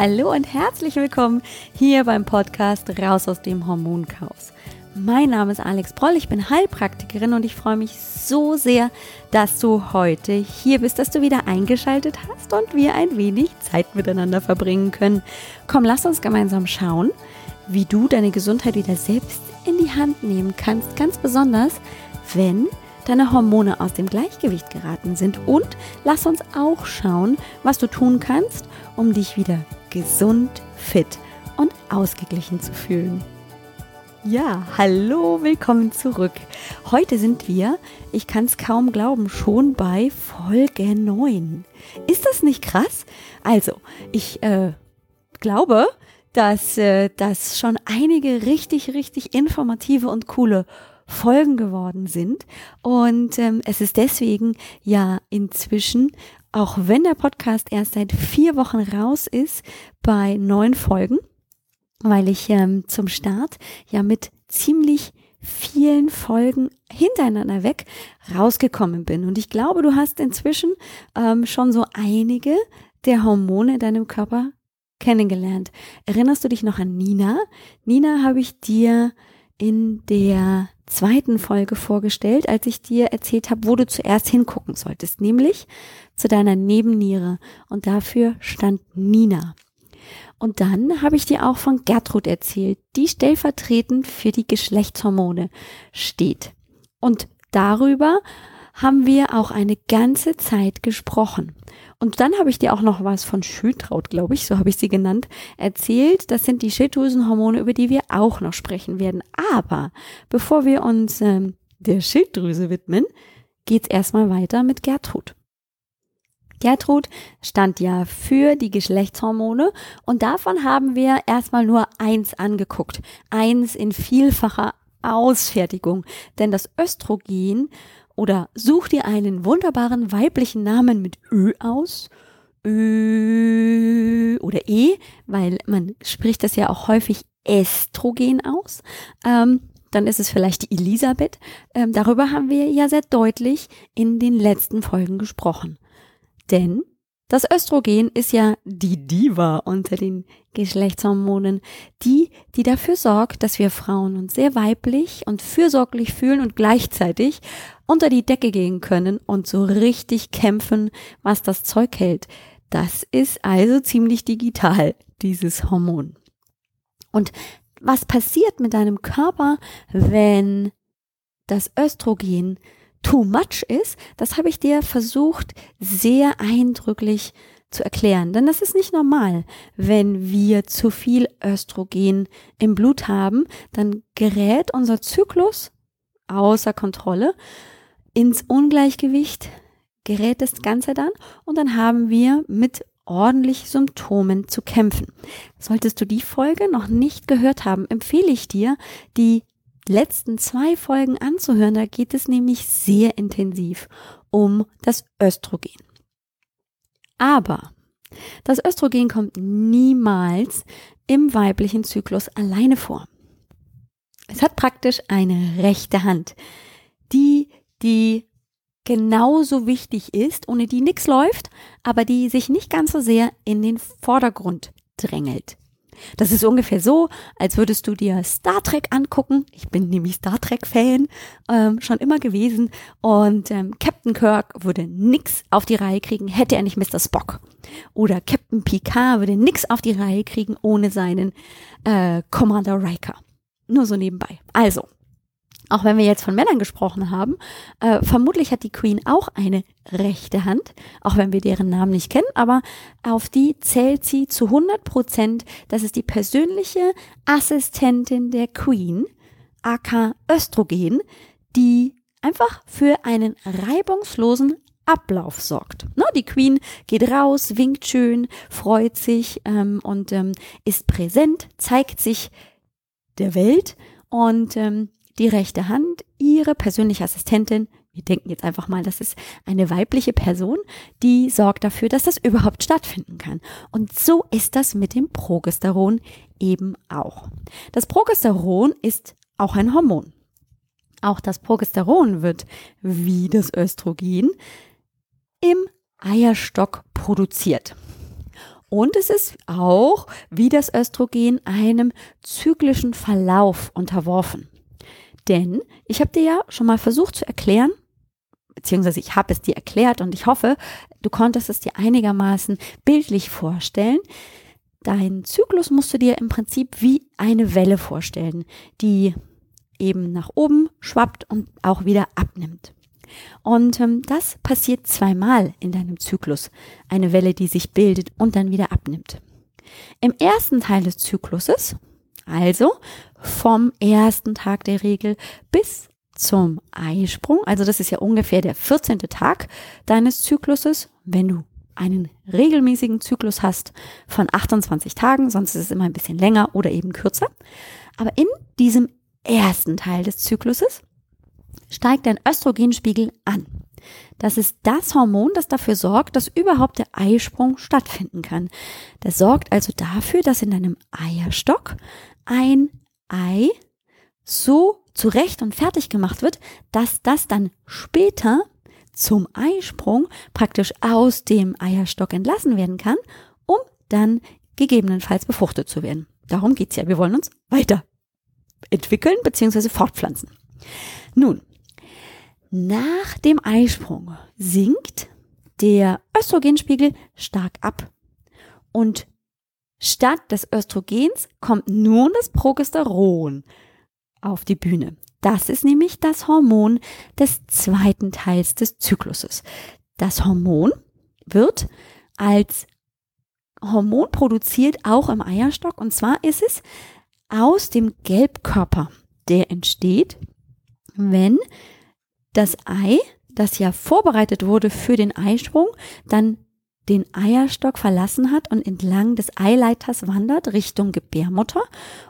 Hallo und herzlich willkommen hier beim Podcast Raus aus dem Hormonchaos. Mein Name ist Alex Broll, ich bin Heilpraktikerin und ich freue mich so sehr, dass du heute hier bist, dass du wieder eingeschaltet hast und wir ein wenig Zeit miteinander verbringen können. Komm, lass uns gemeinsam schauen, wie du deine Gesundheit wieder selbst in die Hand nehmen kannst, ganz besonders, wenn deine Hormone aus dem Gleichgewicht geraten sind. Und lass uns auch schauen, was du tun kannst, um dich wieder gesund, fit und ausgeglichen zu fühlen. Ja, hallo, willkommen zurück. Heute sind wir, ich kann es kaum glauben, schon bei Folge 9. Ist das nicht krass? Also, ich äh, glaube, dass äh, das schon einige richtig, richtig informative und coole Folgen geworden sind. Und ähm, es ist deswegen ja inzwischen auch wenn der Podcast erst seit vier Wochen raus ist, bei neun Folgen, weil ich ähm, zum Start ja mit ziemlich vielen Folgen hintereinander weg rausgekommen bin. Und ich glaube, du hast inzwischen ähm, schon so einige der Hormone in deinem Körper kennengelernt. Erinnerst du dich noch an Nina? Nina habe ich dir in der zweiten Folge vorgestellt, als ich dir erzählt habe, wo du zuerst hingucken solltest, nämlich zu deiner Nebenniere. Und dafür stand Nina. Und dann habe ich dir auch von Gertrud erzählt, die stellvertretend für die Geschlechtshormone steht. Und darüber haben wir auch eine ganze Zeit gesprochen. Und dann habe ich dir auch noch was von Schildkraut, glaube ich, so habe ich sie genannt, erzählt. Das sind die Schilddrüsenhormone, über die wir auch noch sprechen werden. Aber bevor wir uns ähm, der Schilddrüse widmen, geht's erstmal weiter mit Gertrud. Gertrud stand ja für die Geschlechtshormone und davon haben wir erstmal nur eins angeguckt. Eins in vielfacher Ausfertigung. Denn das Östrogen oder such dir einen wunderbaren weiblichen Namen mit Ö aus. Ö oder E, weil man spricht das ja auch häufig Estrogen aus. Ähm, dann ist es vielleicht die Elisabeth. Ähm, darüber haben wir ja sehr deutlich in den letzten Folgen gesprochen. Denn das Östrogen ist ja die Diva unter den Geschlechtshormonen, die, die dafür sorgt, dass wir Frauen uns sehr weiblich und fürsorglich fühlen und gleichzeitig unter die Decke gehen können und so richtig kämpfen, was das Zeug hält. Das ist also ziemlich digital, dieses Hormon. Und was passiert mit deinem Körper, wenn das Östrogen too much ist, das habe ich dir versucht sehr eindrücklich zu erklären. Denn das ist nicht normal. Wenn wir zu viel Östrogen im Blut haben, dann gerät unser Zyklus außer Kontrolle ins Ungleichgewicht, gerät das Ganze dann und dann haben wir mit ordentlich Symptomen zu kämpfen. Solltest du die Folge noch nicht gehört haben, empfehle ich dir, die letzten zwei Folgen anzuhören. Da geht es nämlich sehr intensiv um das Östrogen. Aber das Östrogen kommt niemals im weiblichen Zyklus alleine vor. Es hat praktisch eine rechte Hand, die, die genauso wichtig ist, ohne die nichts läuft, aber die sich nicht ganz so sehr in den Vordergrund drängelt. Das ist ungefähr so, als würdest du dir Star Trek angucken. Ich bin nämlich Star Trek-Fan, ähm, schon immer gewesen. Und ähm, Captain Kirk würde nix auf die Reihe kriegen, hätte er nicht Mr. Spock. Oder Captain Picard würde nix auf die Reihe kriegen ohne seinen äh, Commander Riker. Nur so nebenbei. Also, auch wenn wir jetzt von Männern gesprochen haben, äh, vermutlich hat die Queen auch eine rechte Hand, auch wenn wir deren Namen nicht kennen, aber auf die zählt sie zu 100 Prozent. Das ist die persönliche Assistentin der Queen, aka Östrogen, die einfach für einen reibungslosen Ablauf sorgt. Ne, die Queen geht raus, winkt schön, freut sich ähm, und ähm, ist präsent, zeigt sich der Welt und ähm, die rechte Hand, ihre persönliche Assistentin. Wir denken jetzt einfach mal, das ist eine weibliche Person, die sorgt dafür, dass das überhaupt stattfinden kann. Und so ist das mit dem Progesteron eben auch. Das Progesteron ist auch ein Hormon. Auch das Progesteron wird wie das Östrogen im Eierstock produziert. Und es ist auch, wie das Östrogen, einem zyklischen Verlauf unterworfen. Denn ich habe dir ja schon mal versucht zu erklären, beziehungsweise ich habe es dir erklärt und ich hoffe, du konntest es dir einigermaßen bildlich vorstellen. Dein Zyklus musst du dir im Prinzip wie eine Welle vorstellen, die eben nach oben schwappt und auch wieder abnimmt. Und ähm, das passiert zweimal in deinem Zyklus. Eine Welle, die sich bildet und dann wieder abnimmt. Im ersten Teil des Zykluses, also vom ersten Tag der Regel bis zum Eisprung, also das ist ja ungefähr der 14. Tag deines Zykluses, wenn du einen regelmäßigen Zyklus hast von 28 Tagen, sonst ist es immer ein bisschen länger oder eben kürzer. Aber in diesem ersten Teil des Zykluses steigt dein Östrogenspiegel an. Das ist das Hormon, das dafür sorgt, dass überhaupt der Eisprung stattfinden kann. Das sorgt also dafür, dass in deinem Eierstock ein Ei so zurecht und fertig gemacht wird, dass das dann später zum Eisprung praktisch aus dem Eierstock entlassen werden kann, um dann gegebenenfalls befruchtet zu werden. Darum geht's ja. Wir wollen uns weiter entwickeln bzw. fortpflanzen. Nun, nach dem Eisprung sinkt der Östrogenspiegel stark ab und statt des Östrogens kommt nun das Progesteron auf die Bühne. Das ist nämlich das Hormon des zweiten Teils des Zykluses. Das Hormon wird als Hormon produziert auch im Eierstock und zwar ist es aus dem Gelbkörper, der entsteht, wenn das Ei, das ja vorbereitet wurde für den Eisprung, dann den Eierstock verlassen hat und entlang des Eileiters wandert Richtung Gebärmutter.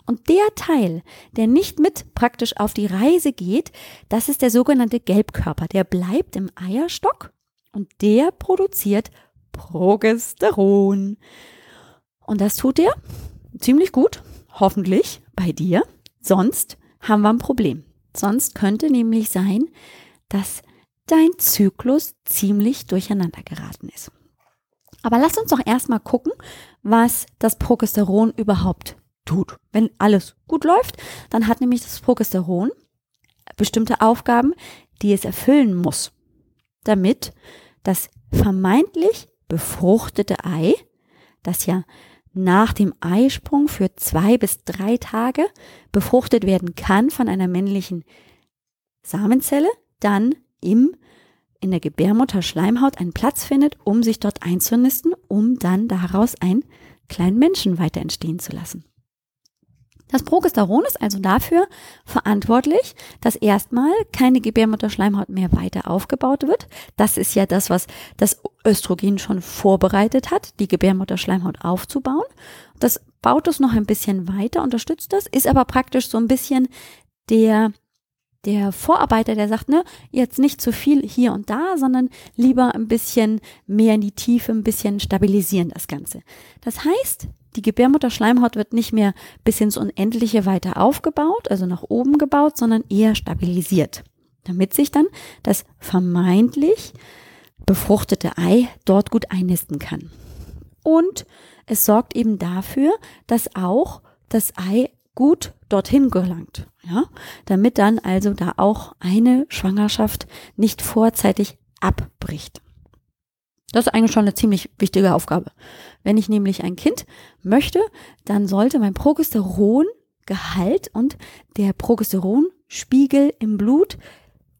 Und der Teil, der nicht mit praktisch auf die Reise geht, das ist der sogenannte Gelbkörper. Der bleibt im Eierstock und der produziert Progesteron. Und das tut er ziemlich gut, hoffentlich bei dir. Sonst haben wir ein Problem. Sonst könnte nämlich sein, dass dein Zyklus ziemlich durcheinander geraten ist. Aber lass uns doch erstmal gucken, was das Progesteron überhaupt tut. Wenn alles gut läuft, dann hat nämlich das Progesteron bestimmte Aufgaben, die es erfüllen muss, damit das vermeintlich befruchtete Ei, das ja nach dem Eisprung für zwei bis drei Tage befruchtet werden kann von einer männlichen Samenzelle, dann im in der Gebärmutter-Schleimhaut einen Platz findet, um sich dort einzunisten, um dann daraus einen kleinen Menschen weiter entstehen zu lassen. Das Progesteron ist also dafür verantwortlich, dass erstmal keine Gebärmutterschleimhaut mehr weiter aufgebaut wird. Das ist ja das, was das Östrogen schon vorbereitet hat, die Gebärmutterschleimhaut aufzubauen. Das baut es noch ein bisschen weiter, unterstützt das, ist aber praktisch so ein bisschen der der Vorarbeiter, der sagt, ne, jetzt nicht zu viel hier und da, sondern lieber ein bisschen mehr in die Tiefe, ein bisschen stabilisieren das Ganze. Das heißt, die Gebärmutterschleimhaut wird nicht mehr bis ins Unendliche weiter aufgebaut, also nach oben gebaut, sondern eher stabilisiert, damit sich dann das vermeintlich befruchtete Ei dort gut einnisten kann. Und es sorgt eben dafür, dass auch das Ei gut dorthin gelangt, ja, damit dann also da auch eine Schwangerschaft nicht vorzeitig abbricht. Das ist eigentlich schon eine ziemlich wichtige Aufgabe. Wenn ich nämlich ein Kind möchte, dann sollte mein Progesterongehalt und der Progesteronspiegel im Blut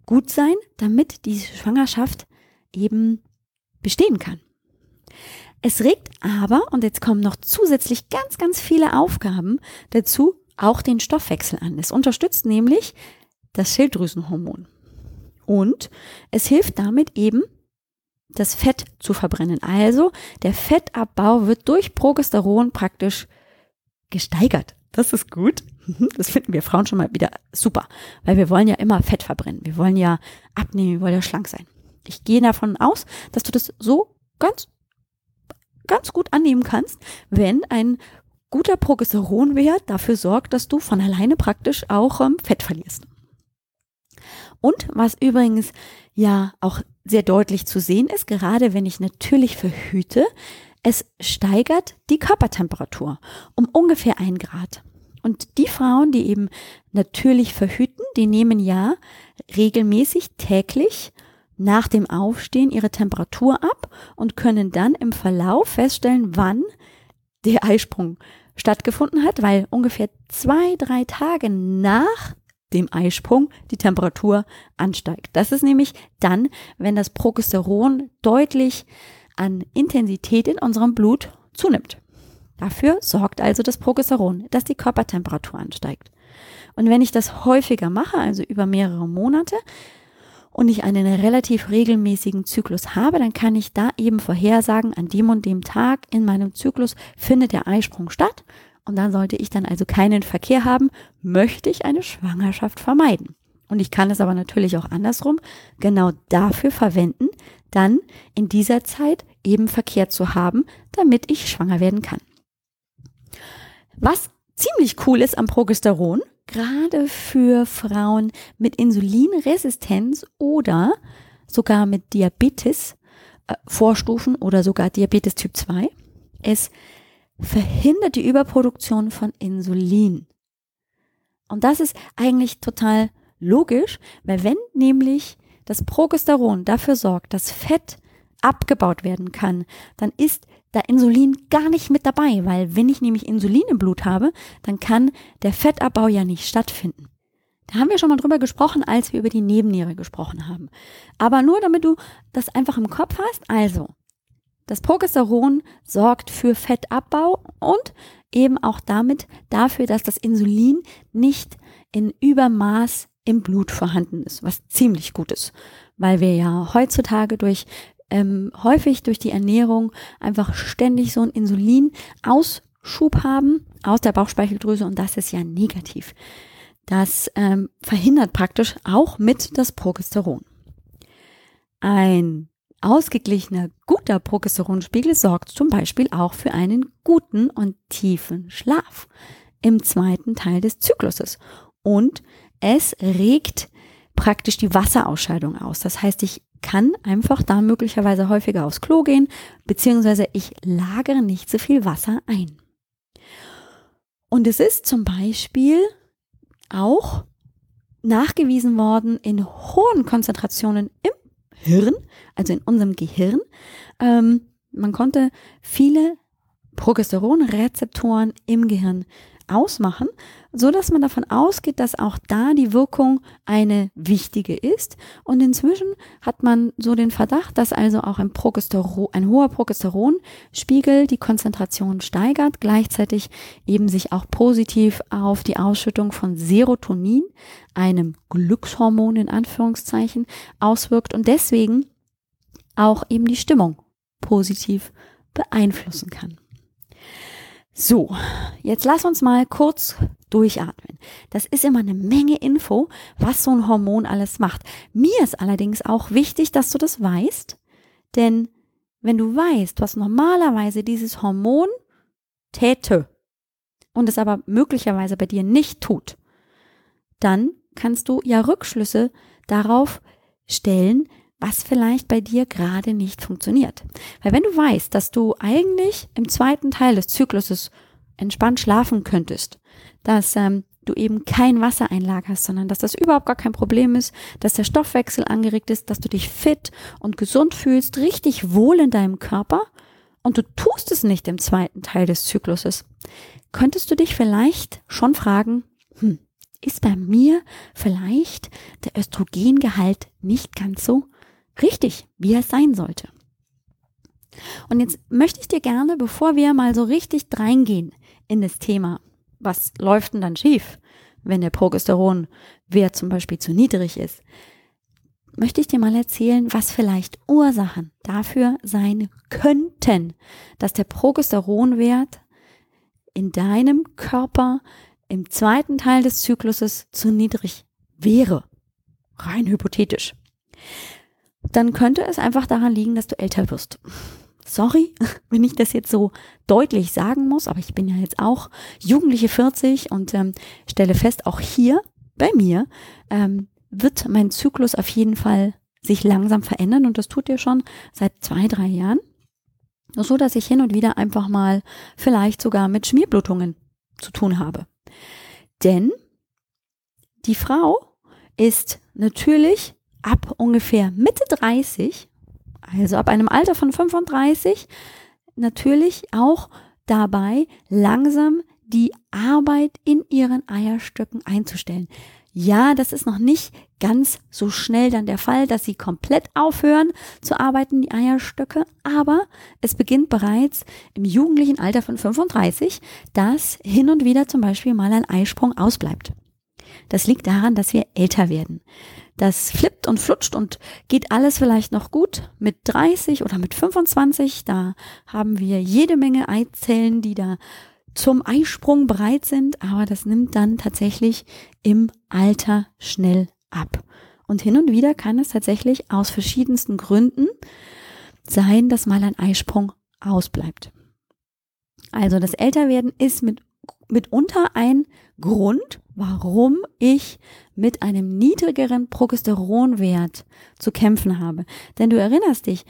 gut sein, damit die Schwangerschaft eben bestehen kann. Es regt aber, und jetzt kommen noch zusätzlich ganz, ganz viele Aufgaben dazu, auch den Stoffwechsel an. Es unterstützt nämlich das Schilddrüsenhormon. Und es hilft damit eben, das Fett zu verbrennen. Also der Fettabbau wird durch Progesteron praktisch gesteigert. Das ist gut. Das finden wir Frauen schon mal wieder super, weil wir wollen ja immer Fett verbrennen. Wir wollen ja abnehmen, wir wollen ja schlank sein. Ich gehe davon aus, dass du das so ganz, ganz gut annehmen kannst, wenn ein guter Progesteronwert dafür sorgt, dass du von alleine praktisch auch ähm, Fett verlierst. Und was übrigens ja auch sehr deutlich zu sehen ist, gerade wenn ich natürlich verhüte, es steigert die Körpertemperatur um ungefähr ein Grad. Und die Frauen, die eben natürlich verhüten, die nehmen ja regelmäßig täglich nach dem Aufstehen ihre Temperatur ab und können dann im Verlauf feststellen, wann der Eisprung stattgefunden hat, weil ungefähr zwei, drei Tage nach dem Eisprung die Temperatur ansteigt. Das ist nämlich dann, wenn das Progesteron deutlich an Intensität in unserem Blut zunimmt. Dafür sorgt also das Progesteron, dass die Körpertemperatur ansteigt. Und wenn ich das häufiger mache, also über mehrere Monate, und ich einen relativ regelmäßigen Zyklus habe, dann kann ich da eben vorhersagen, an dem und dem Tag in meinem Zyklus findet der Eisprung statt. Und dann sollte ich dann also keinen Verkehr haben, möchte ich eine Schwangerschaft vermeiden. Und ich kann es aber natürlich auch andersrum genau dafür verwenden, dann in dieser Zeit eben Verkehr zu haben, damit ich schwanger werden kann. Was ziemlich cool ist am Progesteron, gerade für Frauen mit Insulinresistenz oder sogar mit Diabetes, äh, Vorstufen oder sogar Diabetes Typ 2, es verhindert die Überproduktion von Insulin. Und das ist eigentlich total logisch, weil wenn nämlich das Progesteron dafür sorgt, dass Fett abgebaut werden kann, dann ist da Insulin gar nicht mit dabei, weil wenn ich nämlich Insulin im Blut habe, dann kann der Fettabbau ja nicht stattfinden. Da haben wir schon mal drüber gesprochen, als wir über die Nebenniere gesprochen haben. Aber nur damit du das einfach im Kopf hast, also das Progesteron sorgt für Fettabbau und eben auch damit dafür, dass das Insulin nicht in Übermaß im Blut vorhanden ist, was ziemlich gut ist, weil wir ja heutzutage durch ähm, häufig durch die Ernährung einfach ständig so einen Insulinausschub haben aus der Bauchspeicheldrüse und das ist ja negativ. Das ähm, verhindert praktisch auch mit das Progesteron. Ein ausgeglichener, guter Progesteronspiegel sorgt zum Beispiel auch für einen guten und tiefen Schlaf im zweiten Teil des Zykluses. Und es regt praktisch die Wasserausscheidung aus. Das heißt, ich kann einfach da möglicherweise häufiger aufs Klo gehen, beziehungsweise ich lagere nicht so viel Wasser ein. Und es ist zum Beispiel auch nachgewiesen worden in hohen Konzentrationen im Hirn, also in unserem Gehirn. Ähm, man konnte viele Progesteronrezeptoren im Gehirn ausmachen, so dass man davon ausgeht, dass auch da die Wirkung eine wichtige ist. Und inzwischen hat man so den Verdacht, dass also auch ein, Progesteron, ein hoher Progesteronspiegel die Konzentration steigert, gleichzeitig eben sich auch positiv auf die Ausschüttung von Serotonin, einem Glückshormon in Anführungszeichen, auswirkt und deswegen auch eben die Stimmung positiv beeinflussen kann. So, jetzt lass uns mal kurz durchatmen. Das ist immer eine Menge Info, was so ein Hormon alles macht. Mir ist allerdings auch wichtig, dass du das weißt, denn wenn du weißt, was normalerweise dieses Hormon täte und es aber möglicherweise bei dir nicht tut, dann kannst du ja Rückschlüsse darauf stellen, was vielleicht bei dir gerade nicht funktioniert. Weil wenn du weißt, dass du eigentlich im zweiten Teil des Zykluses entspannt schlafen könntest, dass ähm, du eben kein Wasser einlagerst, sondern dass das überhaupt gar kein Problem ist, dass der Stoffwechsel angeregt ist, dass du dich fit und gesund fühlst, richtig wohl in deinem Körper und du tust es nicht im zweiten Teil des Zykluses, könntest du dich vielleicht schon fragen, hm, ist bei mir vielleicht der Östrogengehalt nicht ganz so richtig, wie es sein sollte. Und jetzt möchte ich dir gerne, bevor wir mal so richtig reingehen in das Thema, was läuft denn dann schief, wenn der Progesteronwert zum Beispiel zu niedrig ist, möchte ich dir mal erzählen, was vielleicht Ursachen dafür sein könnten, dass der Progesteronwert in deinem Körper im zweiten Teil des Zykluses zu niedrig wäre. Rein hypothetisch dann könnte es einfach daran liegen, dass du älter wirst. Sorry, wenn ich das jetzt so deutlich sagen muss, aber ich bin ja jetzt auch jugendliche 40 und ähm, stelle fest, auch hier bei mir ähm, wird mein Zyklus auf jeden Fall sich langsam verändern und das tut er schon seit zwei, drei Jahren. So dass ich hin und wieder einfach mal vielleicht sogar mit Schmierblutungen zu tun habe. Denn die Frau ist natürlich ab ungefähr Mitte 30, also ab einem Alter von 35, natürlich auch dabei, langsam die Arbeit in ihren Eierstöcken einzustellen. Ja, das ist noch nicht ganz so schnell dann der Fall, dass sie komplett aufhören zu arbeiten, die Eierstöcke, aber es beginnt bereits im jugendlichen Alter von 35, dass hin und wieder zum Beispiel mal ein Eisprung ausbleibt. Das liegt daran, dass wir älter werden. Das flippt und flutscht und geht alles vielleicht noch gut mit 30 oder mit 25. Da haben wir jede Menge Eizellen, die da zum Eisprung bereit sind, aber das nimmt dann tatsächlich im Alter schnell ab. Und hin und wieder kann es tatsächlich aus verschiedensten Gründen sein, dass mal ein Eisprung ausbleibt. Also das Älterwerden ist mit, mitunter ein Grund, warum ich mit einem niedrigeren Progesteronwert zu kämpfen habe. Denn du erinnerst dich,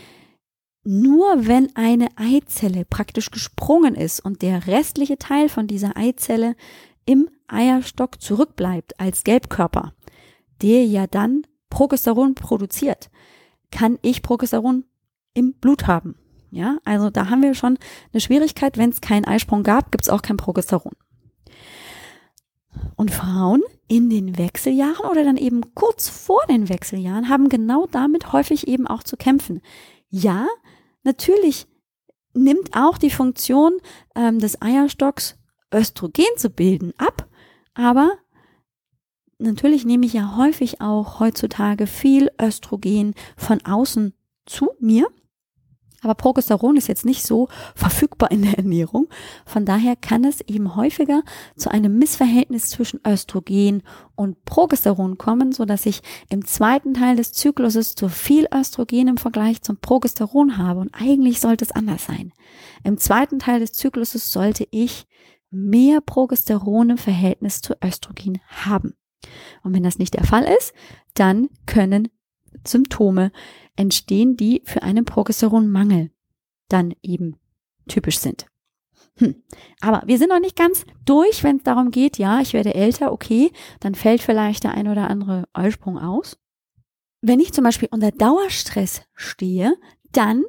nur wenn eine Eizelle praktisch gesprungen ist und der restliche Teil von dieser Eizelle im Eierstock zurückbleibt als Gelbkörper, der ja dann Progesteron produziert, kann ich Progesteron im Blut haben. Ja, also da haben wir schon eine Schwierigkeit. Wenn es keinen Eisprung gab, gibt es auch kein Progesteron. Und Frauen in den Wechseljahren oder dann eben kurz vor den Wechseljahren haben genau damit häufig eben auch zu kämpfen. Ja, natürlich nimmt auch die Funktion ähm, des Eierstocks Östrogen zu bilden ab, aber natürlich nehme ich ja häufig auch heutzutage viel Östrogen von außen zu mir aber Progesteron ist jetzt nicht so verfügbar in der Ernährung. Von daher kann es eben häufiger zu einem Missverhältnis zwischen Östrogen und Progesteron kommen, so dass ich im zweiten Teil des Zykluses zu viel Östrogen im Vergleich zum Progesteron habe. Und eigentlich sollte es anders sein. Im zweiten Teil des Zykluses sollte ich mehr Progesteron im Verhältnis zu Östrogen haben. Und wenn das nicht der Fall ist, dann können Symptome entstehen, die für einen Progesteronmangel dann eben typisch sind. Hm. Aber wir sind noch nicht ganz durch, wenn es darum geht, ja, ich werde älter, okay, dann fällt vielleicht der ein oder andere Eisprung aus. Wenn ich zum Beispiel unter Dauerstress stehe, dann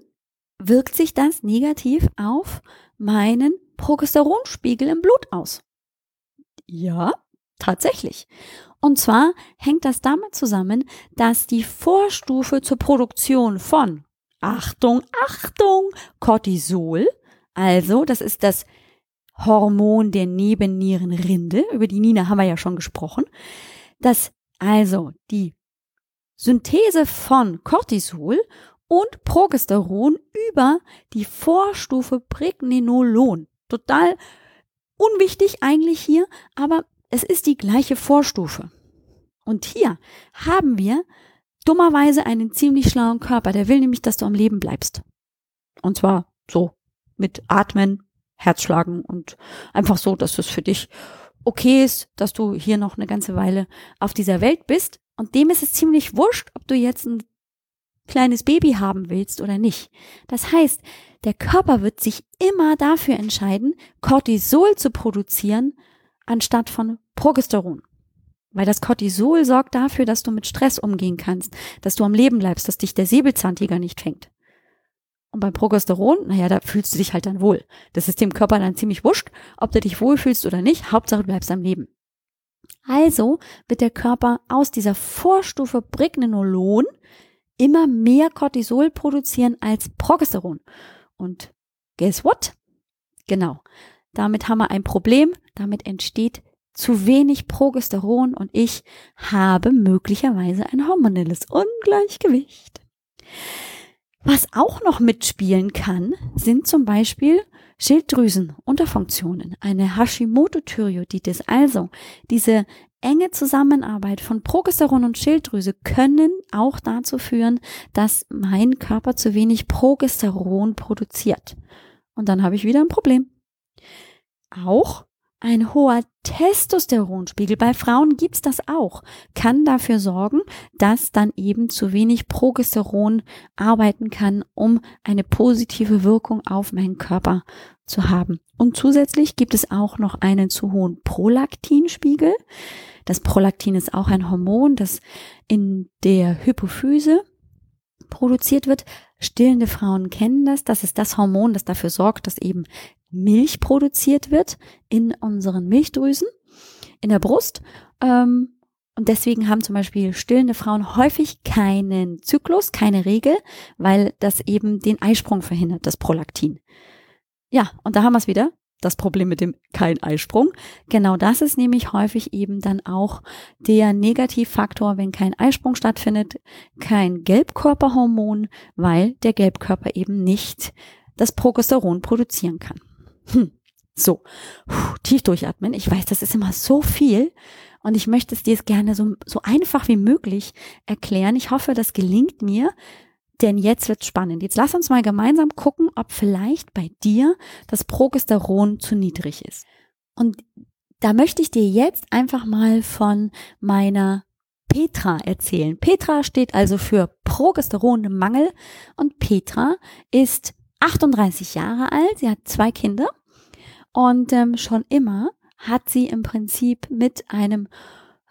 wirkt sich das negativ auf meinen Progesteronspiegel im Blut aus. Ja, tatsächlich. Und zwar hängt das damit zusammen, dass die Vorstufe zur Produktion von Achtung, Achtung, Cortisol, also das ist das Hormon der Nebennierenrinde, über die Nina haben wir ja schon gesprochen, dass also die Synthese von Cortisol und Progesteron über die Vorstufe Pregnenolon. Total unwichtig eigentlich hier, aber es ist die gleiche Vorstufe. Und hier haben wir dummerweise einen ziemlich schlauen Körper, der will nämlich, dass du am Leben bleibst. Und zwar so mit Atmen, Herzschlagen und einfach so, dass es für dich okay ist, dass du hier noch eine ganze Weile auf dieser Welt bist. Und dem ist es ziemlich wurscht, ob du jetzt ein kleines Baby haben willst oder nicht. Das heißt, der Körper wird sich immer dafür entscheiden, Cortisol zu produzieren, anstatt von Progesteron. Weil das Cortisol sorgt dafür, dass du mit Stress umgehen kannst, dass du am Leben bleibst, dass dich der Säbelzahntiger nicht fängt. Und beim Progesteron, naja, da fühlst du dich halt dann wohl. Das ist dem Körper dann ziemlich wurscht, ob du dich wohlfühlst oder nicht. Hauptsache du bleibst am Leben. Also wird der Körper aus dieser Vorstufe Pregnenolon immer mehr Cortisol produzieren als Progesteron. Und guess what? Genau. Damit haben wir ein Problem. Damit entsteht zu wenig Progesteron und ich habe möglicherweise ein hormonelles Ungleichgewicht. Was auch noch mitspielen kann, sind zum Beispiel Schilddrüsenunterfunktionen, eine Hashimoto-Thyreoiditis. Also diese enge Zusammenarbeit von Progesteron und Schilddrüse können auch dazu führen, dass mein Körper zu wenig Progesteron produziert. Und dann habe ich wieder ein Problem. Auch ein hoher Testosteronspiegel, bei Frauen gibt's das auch, kann dafür sorgen, dass dann eben zu wenig Progesteron arbeiten kann, um eine positive Wirkung auf meinen Körper zu haben. Und zusätzlich gibt es auch noch einen zu hohen Prolaktinspiegel. Das Prolaktin ist auch ein Hormon, das in der Hypophyse produziert wird. Stillende Frauen kennen das. Das ist das Hormon, das dafür sorgt, dass eben Milch produziert wird in unseren Milchdrüsen, in der Brust. Ähm, und deswegen haben zum Beispiel stillende Frauen häufig keinen Zyklus, keine Regel, weil das eben den Eisprung verhindert, das Prolaktin. Ja, und da haben wir es wieder. Das Problem mit dem kein Eisprung. Genau das ist nämlich häufig eben dann auch der Negativfaktor, wenn kein Eisprung stattfindet, kein Gelbkörperhormon, weil der Gelbkörper eben nicht das Progesteron produzieren kann. Hm. So, Puh, tief durchatmen. Ich weiß, das ist immer so viel und ich möchte es dir gerne so, so einfach wie möglich erklären. Ich hoffe, das gelingt mir, denn jetzt wird spannend. Jetzt lass uns mal gemeinsam gucken, ob vielleicht bei dir das Progesteron zu niedrig ist. Und da möchte ich dir jetzt einfach mal von meiner Petra erzählen. Petra steht also für Progesteronmangel und Petra ist 38 Jahre alt. Sie hat zwei Kinder und ähm, schon immer hat sie im Prinzip mit einem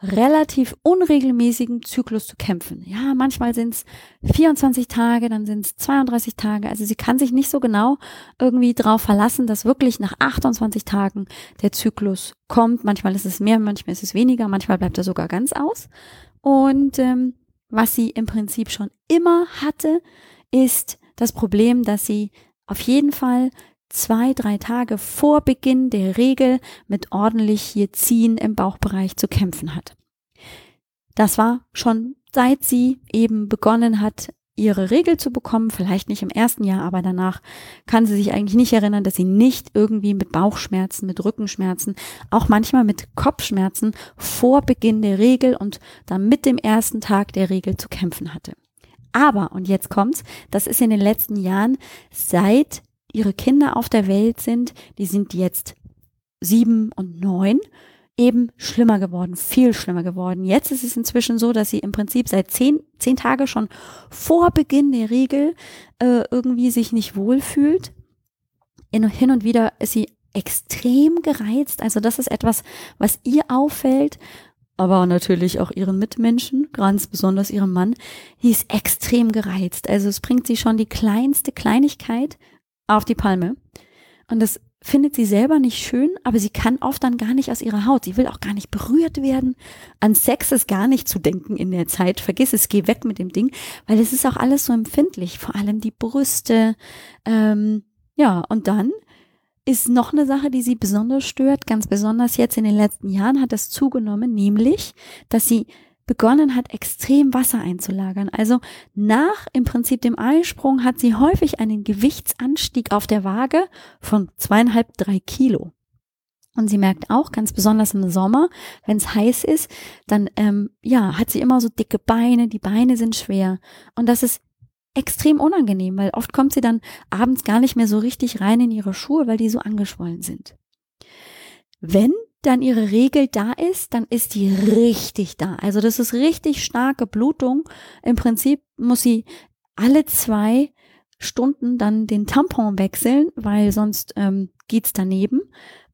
relativ unregelmäßigen Zyklus zu kämpfen. Ja, manchmal sind es 24 Tage, dann sind es 32 Tage. Also sie kann sich nicht so genau irgendwie drauf verlassen, dass wirklich nach 28 Tagen der Zyklus kommt. Manchmal ist es mehr, manchmal ist es weniger, manchmal bleibt er sogar ganz aus. Und ähm, was sie im Prinzip schon immer hatte, ist das Problem, dass sie auf jeden Fall zwei, drei Tage vor Beginn der Regel mit ordentlich hier Ziehen im Bauchbereich zu kämpfen hat. Das war schon seit sie eben begonnen hat, ihre Regel zu bekommen, vielleicht nicht im ersten Jahr, aber danach kann sie sich eigentlich nicht erinnern, dass sie nicht irgendwie mit Bauchschmerzen, mit Rückenschmerzen, auch manchmal mit Kopfschmerzen vor Beginn der Regel und dann mit dem ersten Tag der Regel zu kämpfen hatte. Aber, und jetzt kommt's, das ist in den letzten Jahren seit ihre Kinder auf der Welt sind, die sind jetzt sieben und neun, eben schlimmer geworden, viel schlimmer geworden. Jetzt ist es inzwischen so, dass sie im Prinzip seit zehn, zehn Tage schon vor Beginn der Regel äh, irgendwie sich nicht wohlfühlt. hin und wieder ist sie extrem gereizt. Also das ist etwas, was ihr auffällt, aber natürlich auch ihren Mitmenschen, ganz besonders ihrem Mann. Die ist extrem gereizt. Also es bringt sie schon die kleinste Kleinigkeit auf die Palme. Und das findet sie selber nicht schön, aber sie kann oft dann gar nicht aus ihrer Haut. Sie will auch gar nicht berührt werden. An Sex ist gar nicht zu denken in der Zeit. Vergiss es, geh weg mit dem Ding, weil es ist auch alles so empfindlich. Vor allem die Brüste. Ähm, ja, und dann ist noch eine Sache, die sie besonders stört. Ganz besonders jetzt in den letzten Jahren hat das zugenommen, nämlich, dass sie begonnen hat, extrem Wasser einzulagern. Also nach im Prinzip dem Eisprung hat sie häufig einen Gewichtsanstieg auf der Waage von zweieinhalb, drei Kilo. Und sie merkt auch, ganz besonders im Sommer, wenn es heiß ist, dann ähm, ja, hat sie immer so dicke Beine, die Beine sind schwer. Und das ist extrem unangenehm, weil oft kommt sie dann abends gar nicht mehr so richtig rein in ihre Schuhe, weil die so angeschwollen sind. Wenn dann ihre Regel da ist, dann ist die richtig da. Also das ist richtig starke Blutung. Im Prinzip muss sie alle zwei Stunden dann den Tampon wechseln, weil sonst ähm, geht's daneben.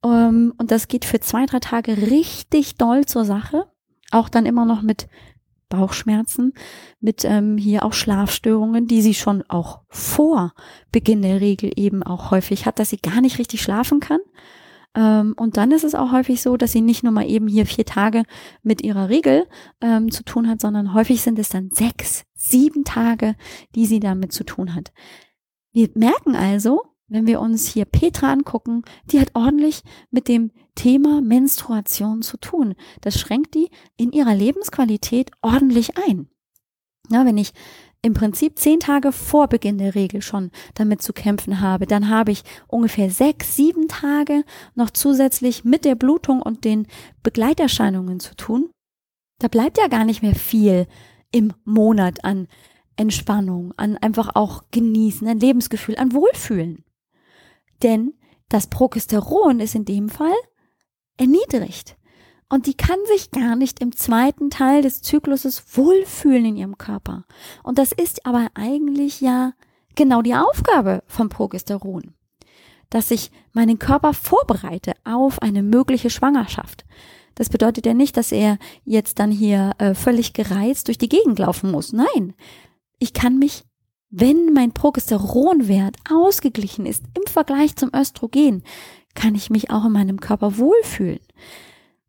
Ähm, und das geht für zwei, drei Tage richtig doll zur Sache. Auch dann immer noch mit Bauchschmerzen, mit ähm, hier auch Schlafstörungen, die sie schon auch vor Beginn der Regel eben auch häufig hat, dass sie gar nicht richtig schlafen kann. Ähm, und dann ist es auch häufig so, dass sie nicht nur mal eben hier vier Tage mit ihrer Regel ähm, zu tun hat, sondern häufig sind es dann sechs, sieben Tage, die sie damit zu tun hat. Wir merken also, wenn wir uns hier Petra angucken, die hat ordentlich mit dem Thema Menstruation zu tun. Das schränkt die in ihrer Lebensqualität ordentlich ein. Ja, wenn ich im Prinzip zehn Tage vor Beginn der Regel schon damit zu kämpfen habe, dann habe ich ungefähr sechs, sieben Tage noch zusätzlich mit der Blutung und den Begleiterscheinungen zu tun. Da bleibt ja gar nicht mehr viel im Monat an Entspannung, an einfach auch genießen, an Lebensgefühl, an Wohlfühlen. Denn das Progesteron ist in dem Fall erniedrigt. Und die kann sich gar nicht im zweiten Teil des Zykluses wohlfühlen in ihrem Körper. Und das ist aber eigentlich ja genau die Aufgabe vom Progesteron. Dass ich meinen Körper vorbereite auf eine mögliche Schwangerschaft. Das bedeutet ja nicht, dass er jetzt dann hier äh, völlig gereizt durch die Gegend laufen muss. Nein, ich kann mich, wenn mein Progesteronwert ausgeglichen ist im Vergleich zum Östrogen, kann ich mich auch in meinem Körper wohlfühlen.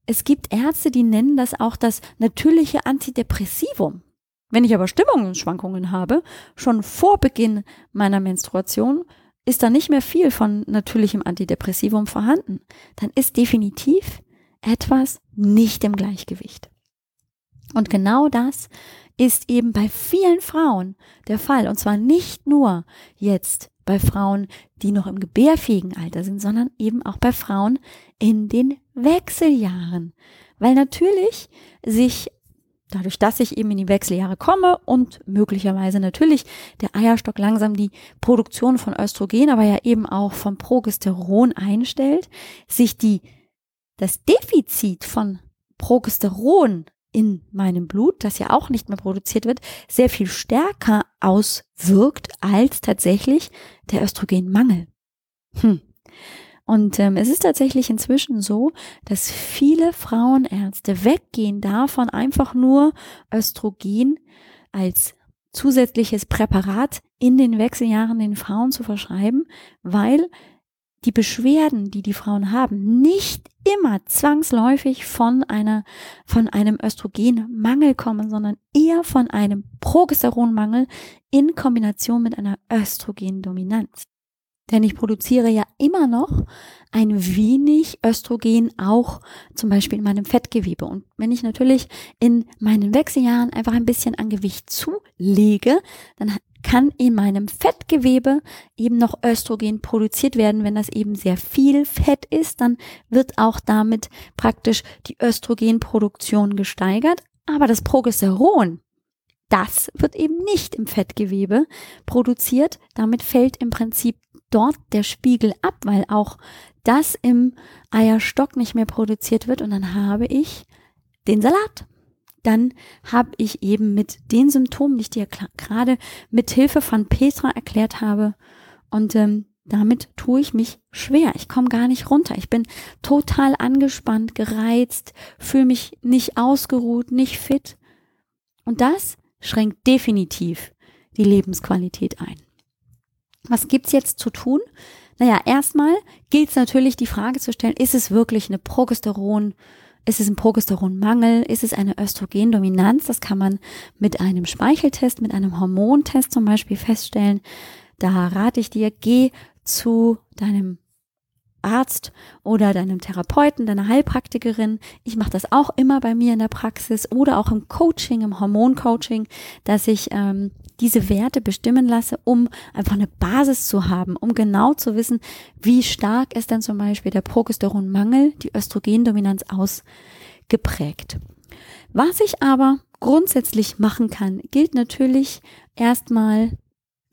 Es gibt Ärzte, die nennen das auch das natürliche Antidepressivum. Wenn ich aber Stimmungsschwankungen habe, schon vor Beginn meiner Menstruation, ist da nicht mehr viel von natürlichem Antidepressivum vorhanden. Dann ist definitiv etwas nicht im Gleichgewicht. Und genau das ist eben bei vielen Frauen der Fall. Und zwar nicht nur jetzt bei Frauen, die noch im gebärfähigen Alter sind, sondern eben auch bei Frauen in den Wechseljahren. Weil natürlich sich dadurch, dass ich eben in die Wechseljahre komme und möglicherweise natürlich der Eierstock langsam die Produktion von Östrogen, aber ja eben auch von Progesteron einstellt, sich die, das Defizit von Progesteron in meinem Blut, das ja auch nicht mehr produziert wird, sehr viel stärker auswirkt als tatsächlich der Östrogenmangel. Hm. Und ähm, es ist tatsächlich inzwischen so, dass viele Frauenärzte weggehen davon, einfach nur Östrogen als zusätzliches Präparat in den Wechseljahren den Frauen zu verschreiben, weil die Beschwerden, die die Frauen haben, nicht immer zwangsläufig von einer, von einem Östrogenmangel kommen, sondern eher von einem Progesteronmangel in Kombination mit einer Östrogendominanz. Denn ich produziere ja immer noch ein wenig Östrogen auch zum Beispiel in meinem Fettgewebe. Und wenn ich natürlich in meinen Wechseljahren einfach ein bisschen an Gewicht zulege, dann kann in meinem Fettgewebe eben noch Östrogen produziert werden. Wenn das eben sehr viel Fett ist, dann wird auch damit praktisch die Östrogenproduktion gesteigert. Aber das Progesteron, das wird eben nicht im Fettgewebe produziert. Damit fällt im Prinzip dort der Spiegel ab, weil auch das im Eierstock nicht mehr produziert wird und dann habe ich den Salat dann habe ich eben mit den Symptomen, die ich dir gerade mit Hilfe von Petra erklärt habe, und ähm, damit tue ich mich schwer. Ich komme gar nicht runter. Ich bin total angespannt, gereizt, fühle mich nicht ausgeruht, nicht fit. Und das schränkt definitiv die Lebensqualität ein. Was gibt's jetzt zu tun? Naja, erstmal gilt es natürlich, die Frage zu stellen, ist es wirklich eine Progesteron- ist es ein Progesteronmangel? Ist es eine Östrogendominanz? Das kann man mit einem Speicheltest, mit einem Hormontest zum Beispiel feststellen. Da rate ich dir, geh zu deinem Arzt oder deinem Therapeuten, deiner Heilpraktikerin. Ich mache das auch immer bei mir in der Praxis oder auch im Coaching, im Hormoncoaching, dass ich ähm, diese Werte bestimmen lasse, um einfach eine Basis zu haben, um genau zu wissen, wie stark ist denn zum Beispiel der Progesteronmangel, die Östrogendominanz ausgeprägt. Was ich aber grundsätzlich machen kann, gilt natürlich erstmal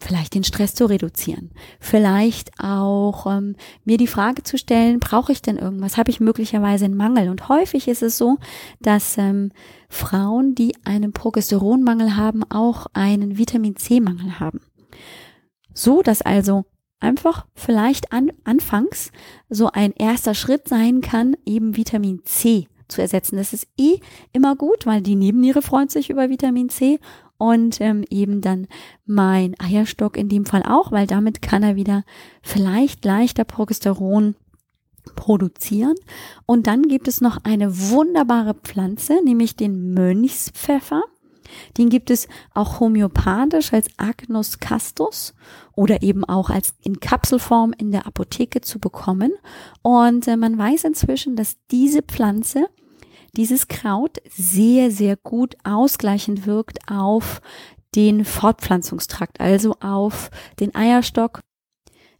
vielleicht den Stress zu reduzieren, vielleicht auch ähm, mir die Frage zu stellen, brauche ich denn irgendwas? Habe ich möglicherweise einen Mangel? Und häufig ist es so, dass ähm, Frauen, die einen Progesteronmangel haben, auch einen Vitamin C-Mangel haben. So, dass also einfach vielleicht an, anfangs so ein erster Schritt sein kann, eben Vitamin C zu ersetzen. Das ist eh immer gut, weil die Nebenniere freut sich über Vitamin C und ähm, eben dann mein Eierstock in dem Fall auch, weil damit kann er wieder vielleicht leichter Progesteron produzieren. Und dann gibt es noch eine wunderbare Pflanze, nämlich den Mönchspfeffer. Den gibt es auch homöopathisch als Agnus castus oder eben auch als in Kapselform in der Apotheke zu bekommen. Und äh, man weiß inzwischen, dass diese Pflanze dieses Kraut sehr, sehr gut ausgleichend wirkt auf den Fortpflanzungstrakt, also auf den Eierstock,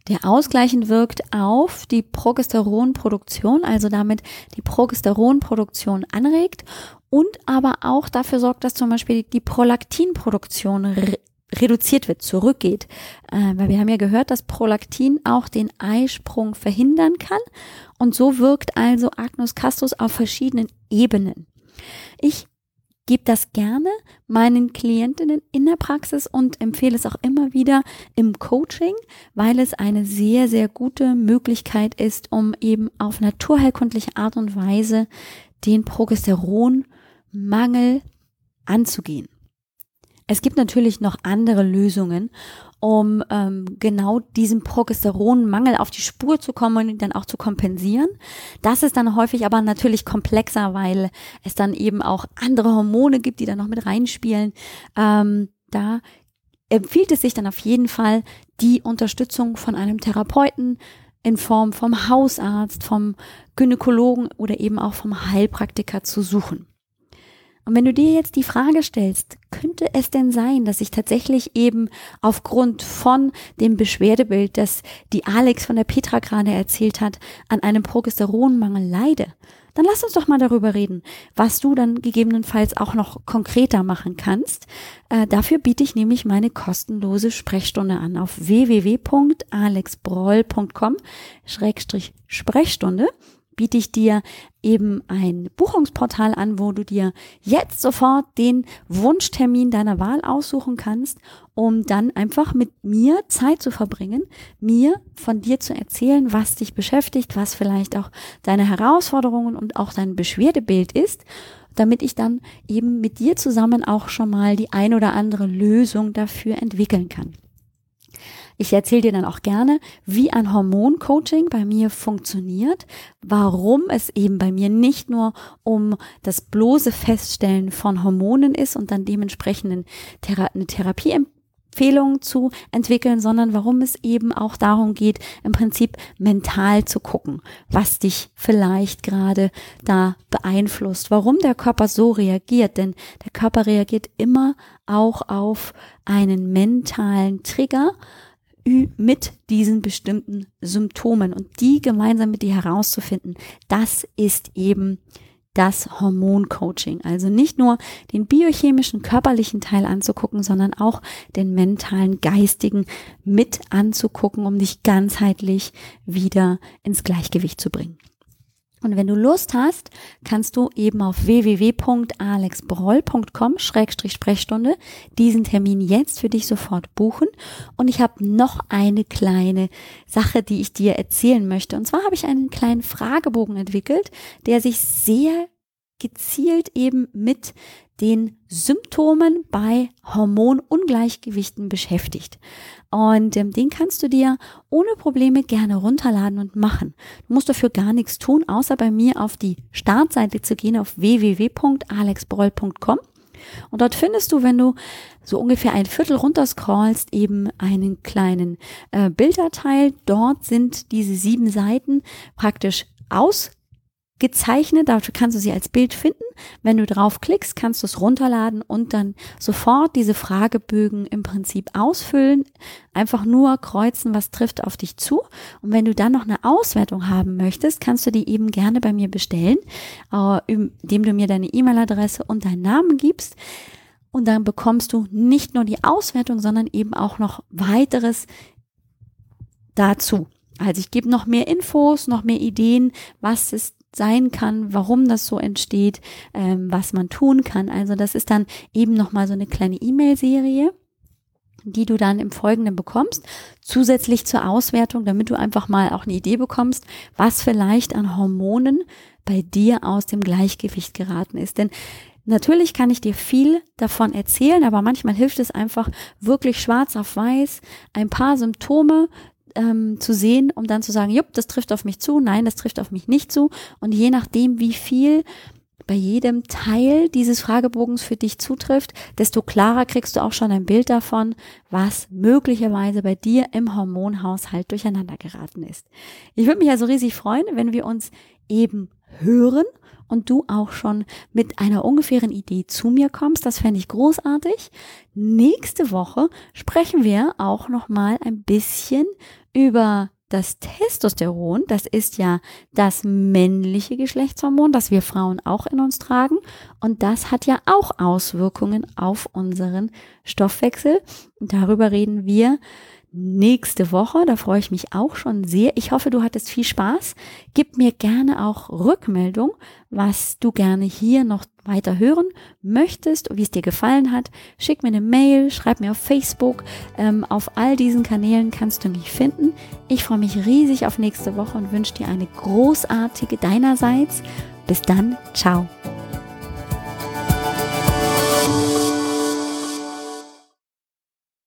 der ausgleichend wirkt auf die Progesteronproduktion, also damit die Progesteronproduktion anregt und aber auch dafür sorgt, dass zum Beispiel die Prolaktinproduktion reduziert wird, zurückgeht. Äh, weil wir haben ja gehört, dass Prolaktin auch den Eisprung verhindern kann. Und so wirkt also Agnus Castus auf verschiedenen Ebenen. Ich gebe das gerne meinen Klientinnen in der Praxis und empfehle es auch immer wieder im Coaching, weil es eine sehr, sehr gute Möglichkeit ist, um eben auf naturheilkundliche Art und Weise den Progesteronmangel anzugehen. Es gibt natürlich noch andere Lösungen, um ähm, genau diesen Progesteronmangel auf die Spur zu kommen und ihn dann auch zu kompensieren. Das ist dann häufig aber natürlich komplexer, weil es dann eben auch andere Hormone gibt, die da noch mit reinspielen. Ähm, da empfiehlt es sich dann auf jeden Fall die Unterstützung von einem Therapeuten in Form vom Hausarzt, vom Gynäkologen oder eben auch vom Heilpraktiker zu suchen. Und wenn du dir jetzt die Frage stellst, könnte es denn sein, dass ich tatsächlich eben aufgrund von dem Beschwerdebild, das die Alex von der Petra gerade erzählt hat, an einem Progesteronmangel leide, dann lass uns doch mal darüber reden, was du dann gegebenenfalls auch noch konkreter machen kannst. Äh, dafür biete ich nämlich meine kostenlose Sprechstunde an auf www.alexbroll.com-sprechstunde biete ich dir eben ein Buchungsportal an, wo du dir jetzt sofort den Wunschtermin deiner Wahl aussuchen kannst, um dann einfach mit mir Zeit zu verbringen, mir von dir zu erzählen, was dich beschäftigt, was vielleicht auch deine Herausforderungen und auch dein Beschwerdebild ist, damit ich dann eben mit dir zusammen auch schon mal die ein oder andere Lösung dafür entwickeln kann. Ich erzähle dir dann auch gerne, wie ein Hormoncoaching bei mir funktioniert, warum es eben bei mir nicht nur um das bloße Feststellen von Hormonen ist und dann dementsprechend eine Therapie Empfehlungen zu entwickeln, sondern warum es eben auch darum geht, im Prinzip mental zu gucken, was dich vielleicht gerade da beeinflusst, warum der Körper so reagiert, denn der Körper reagiert immer auch auf einen mentalen Trigger, mit diesen bestimmten Symptomen und die gemeinsam mit dir herauszufinden, das ist eben das Hormoncoaching. Also nicht nur den biochemischen, körperlichen Teil anzugucken, sondern auch den mentalen, geistigen mit anzugucken, um dich ganzheitlich wieder ins Gleichgewicht zu bringen. Und wenn du Lust hast, kannst du eben auf www.alexbroll.com-sprechstunde diesen Termin jetzt für dich sofort buchen. Und ich habe noch eine kleine Sache, die ich dir erzählen möchte. Und zwar habe ich einen kleinen Fragebogen entwickelt, der sich sehr gezielt eben mit den Symptomen bei Hormonungleichgewichten beschäftigt. Und ähm, den kannst du dir ohne Probleme gerne runterladen und machen. Du musst dafür gar nichts tun, außer bei mir auf die Startseite zu gehen auf www.alexbroll.com. Und dort findest du, wenn du so ungefähr ein Viertel runterscrollst, eben einen kleinen äh, Bilderteil. Dort sind diese sieben Seiten praktisch aus gezeichnet. Dafür kannst du sie als Bild finden. Wenn du draufklickst, kannst du es runterladen und dann sofort diese Fragebögen im Prinzip ausfüllen. Einfach nur kreuzen, was trifft auf dich zu. Und wenn du dann noch eine Auswertung haben möchtest, kannst du die eben gerne bei mir bestellen, äh, indem du mir deine E-Mail-Adresse und deinen Namen gibst. Und dann bekommst du nicht nur die Auswertung, sondern eben auch noch weiteres dazu. Also ich gebe noch mehr Infos, noch mehr Ideen, was ist sein kann, warum das so entsteht, ähm, was man tun kann. Also das ist dann eben nochmal so eine kleine E-Mail-Serie die du dann im Folgenden bekommst, zusätzlich zur Auswertung, damit du einfach mal auch eine Idee bekommst, was vielleicht an Hormonen bei dir aus dem Gleichgewicht geraten ist. Denn Natürlich kann ich dir viel davon erzählen, aber manchmal hilft es einfach wirklich schwarz auf weiß, ein paar Symptome ähm, zu sehen, um dann zu sagen, jupp, das trifft auf mich zu, nein, das trifft auf mich nicht zu. Und je nachdem, wie viel bei jedem Teil dieses Fragebogens für dich zutrifft, desto klarer kriegst du auch schon ein Bild davon, was möglicherweise bei dir im Hormonhaushalt durcheinander geraten ist. Ich würde mich also riesig freuen, wenn wir uns eben hören und du auch schon mit einer ungefähren Idee zu mir kommst. Das fände ich großartig. Nächste Woche sprechen wir auch noch mal ein bisschen über das Testosteron, das ist ja das männliche Geschlechtshormon, das wir Frauen auch in uns tragen. Und das hat ja auch Auswirkungen auf unseren Stoffwechsel. darüber reden wir nächste Woche. Da freue ich mich auch schon sehr. Ich hoffe, du hattest viel Spaß. Gib mir gerne auch Rückmeldung, was du gerne hier noch weiter hören möchtest, wie es dir gefallen hat. Schick mir eine Mail, schreib mir auf Facebook. Ähm, auf all diesen Kanälen kannst du mich finden. Ich freue mich riesig auf nächste Woche und wünsche dir eine großartige deinerseits. Bis dann. Ciao.